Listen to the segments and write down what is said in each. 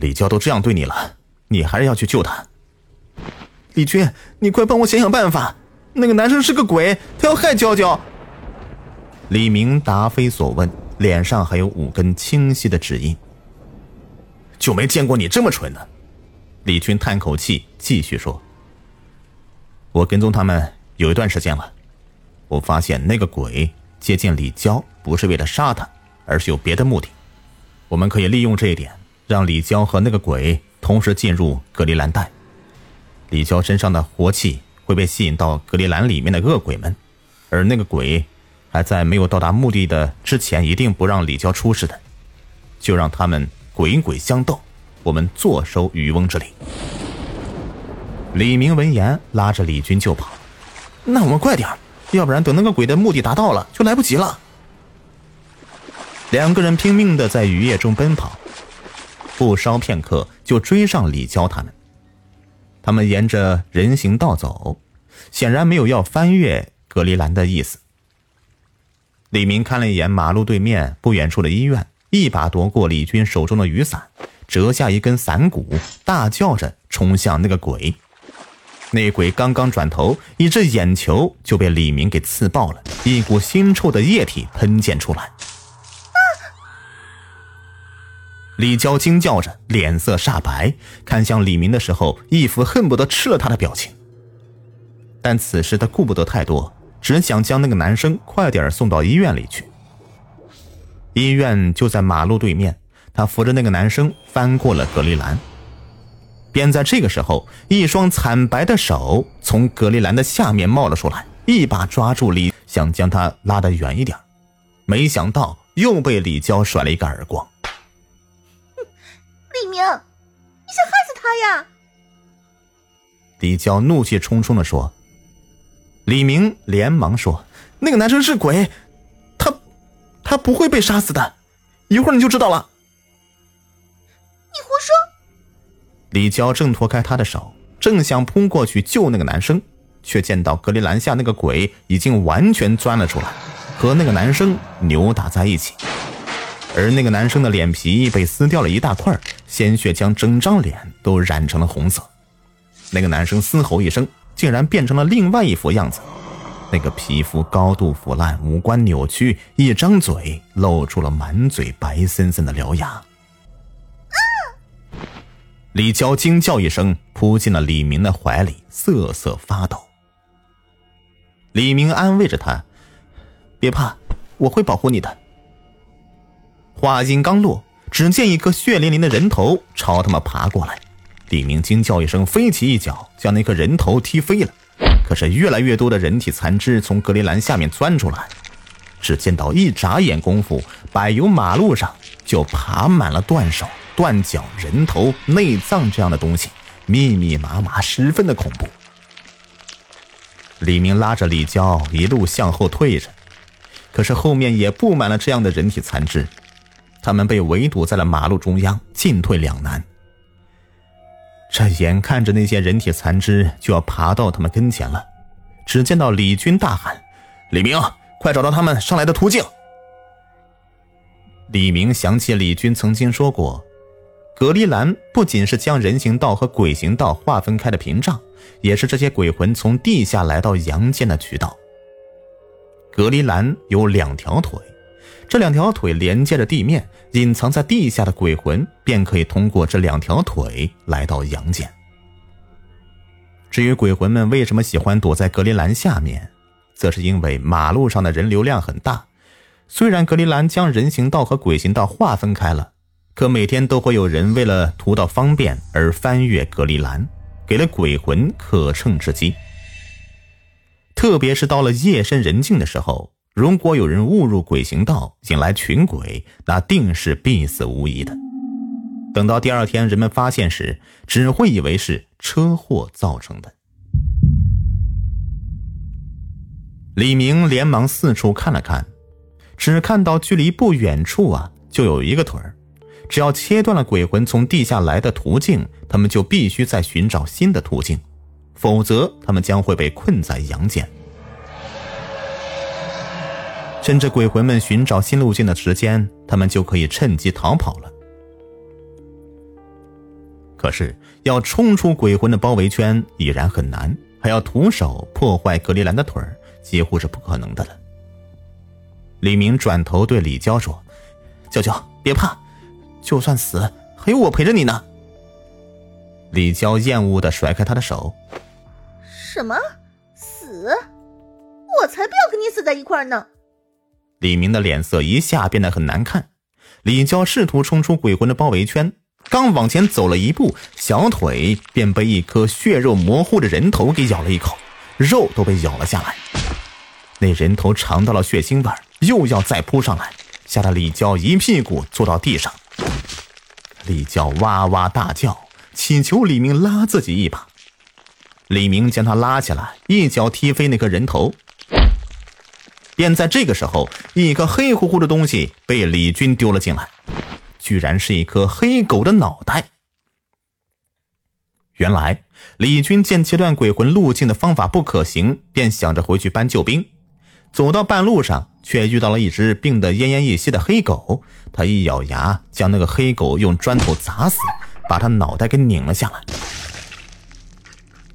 李娇都这样对你了，你还是要去救他。李军，你快帮我想想办法！那个男生是个鬼，他要害娇娇。李明答非所问，脸上还有五根清晰的指印。就没见过你这么蠢的。李军叹口气，继续说：“我跟踪他们有一段时间了，我发现那个鬼接近李娇不是为了杀他，而是有别的目的。我们可以利用这一点，让李娇和那个鬼同时进入隔离栏带。李娇身上的活气会被吸引到隔离栏里面的恶鬼们，而那个鬼还在没有到达目的的之前，一定不让李娇出事的，就让他们。”鬼鬼相斗，我们坐收渔翁之利。李明闻言，拉着李军就跑。那我们快点，要不然等那个鬼的目的达到了，就来不及了。两个人拼命的在雨夜中奔跑，不稍片刻就追上李娇他们。他们沿着人行道走，显然没有要翻越隔离栏的意思。李明看了一眼马路对面不远处的医院。一把夺过李军手中的雨伞，折下一根伞骨，大叫着冲向那个鬼。那鬼刚刚转头，一只眼球就被李明给刺爆了，一股腥臭的液体喷溅出来。李娇惊叫着，脸色煞白，看向李明的时候，一副恨不得吃了他的表情。但此时他顾不得太多，只想将那个男生快点送到医院里去。医院就在马路对面，他扶着那个男生翻过了隔离栏。便在这个时候，一双惨白的手从隔离栏的下面冒了出来，一把抓住李，想将他拉得远一点。没想到又被李娇甩了一个耳光。李明，你想害死他呀？李娇怒气冲冲的说。李明连忙说：“那个男生是鬼。”他不会被杀死的，一会儿你就知道了。你胡说！李娇挣脱开他的手，正想扑过去救那个男生，却见到隔离栏下那个鬼已经完全钻了出来，和那个男生扭打在一起。而那个男生的脸皮被撕掉了一大块，鲜血将整张脸都染成了红色。那个男生嘶吼一声，竟然变成了另外一副样子。那个皮肤高度腐烂，五官扭曲，一张嘴露出了满嘴白森森的獠牙。李娇惊叫一声，扑进了李明的怀里，瑟瑟发抖。李明安慰着他：“别怕，我会保护你的。”话音刚落，只见一颗血淋淋的人头朝他们爬过来。李明惊叫一声，飞起一脚将那颗人头踢飞了。可是越来越多的人体残肢从隔离栏下面钻出来，只见到一眨眼功夫，柏油马路上就爬满了断手、断脚、人头、内脏这样的东西，密密麻麻，十分的恐怖。李明拉着李娇一路向后退着，可是后面也布满了这样的人体残肢，他们被围堵在了马路中央，进退两难。这眼看着那些人体残肢就要爬到他们跟前了，只见到李军大喊：“李明，快找到他们上来的途径！”李明想起李军曾经说过，隔离栏不仅是将人行道和鬼行道划分开的屏障，也是这些鬼魂从地下来到阳间的渠道。隔离栏有两条腿。这两条腿连接着地面，隐藏在地下的鬼魂便可以通过这两条腿来到阳间。至于鬼魂们为什么喜欢躲在隔离栏下面，则是因为马路上的人流量很大。虽然隔离栏将人行道和鬼行道划分开了，可每天都会有人为了图到方便而翻越隔离栏，给了鬼魂可乘之机。特别是到了夜深人静的时候。如果有人误入鬼行道，引来群鬼，那定是必死无疑的。等到第二天人们发现时，只会以为是车祸造成的。李明连忙四处看了看，只看到距离不远处啊，就有一个腿儿。只要切断了鬼魂从地下来的途径，他们就必须再寻找新的途径，否则他们将会被困在阳间。趁着鬼魂们寻找新路径的时间，他们就可以趁机逃跑了。可是要冲出鬼魂的包围圈已然很难，还要徒手破坏格里兰的腿儿，几乎是不可能的了。李明转头对李娇说：“娇娇，别怕，就算死，还有我陪着你呢。”李娇厌恶的甩开他的手：“什么死？我才不要跟你死在一块儿呢！”李明的脸色一下变得很难看。李娇试图冲出鬼魂的包围圈。刚往前走了一步，小腿便被一颗血肉模糊的人头给咬了一口，肉都被咬了下来。那人头尝到了血腥味又要再扑上来，吓得李娇一屁股坐到地上。李娇哇哇大叫，祈求李明拉自己一把。李明将他拉起来，一脚踢飞那颗人头。便在这个时候，一个黑乎乎的东西被李军丢了进来。居然是一颗黑狗的脑袋。原来李军见切断鬼魂路径的方法不可行，便想着回去搬救兵。走到半路上，却遇到了一只病得奄奄一息的黑狗。他一咬牙，将那个黑狗用砖头砸死，把他脑袋给拧了下来。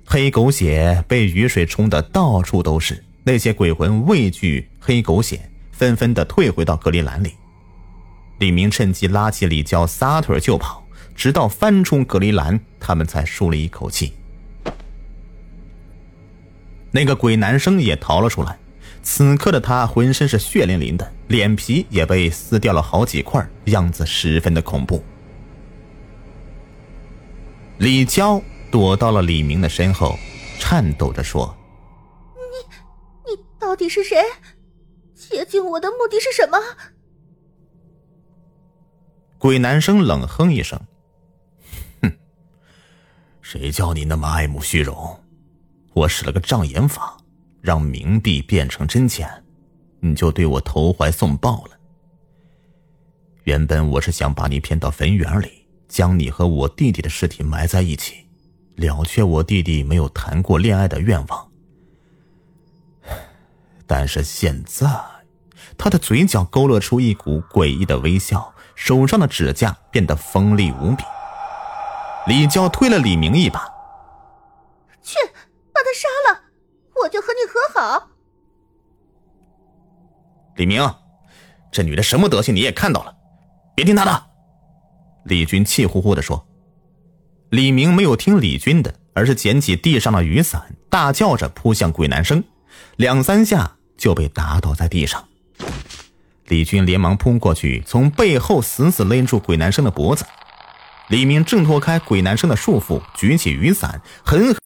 黑狗血被雨水冲得到处都是。那些鬼魂畏惧黑狗血，纷纷的退回到隔离栏里。李明趁机拉起李娇，撒腿就跑，直到翻出隔离栏，他们才舒了一口气。那个鬼男生也逃了出来，此刻的他浑身是血淋淋的，脸皮也被撕掉了好几块，样子十分的恐怖。李娇躲到了李明的身后，颤抖着说：“你，你到底是谁？接近我的目的是什么？”鬼男生冷哼一声：“哼，谁叫你那么爱慕虚荣？我使了个障眼法，让冥币变成真钱，你就对我投怀送抱了。原本我是想把你骗到坟园里，将你和我弟弟的尸体埋在一起，了却我弟弟没有谈过恋爱的愿望。但是现在，他的嘴角勾勒出一股诡异的微笑。”手上的指甲变得锋利无比。李娇推了李明一把：“去，把他杀了，我就和你和好。”李明，这女的什么德行你也看到了，别听她的。”李军气呼呼的说。李明没有听李军的，而是捡起地上的雨伞，大叫着扑向鬼男生，两三下就被打倒在地上。李军连忙扑过去，从背后死死勒住鬼男生的脖子。李明挣脱开鬼男生的束缚，举起雨伞，狠狠。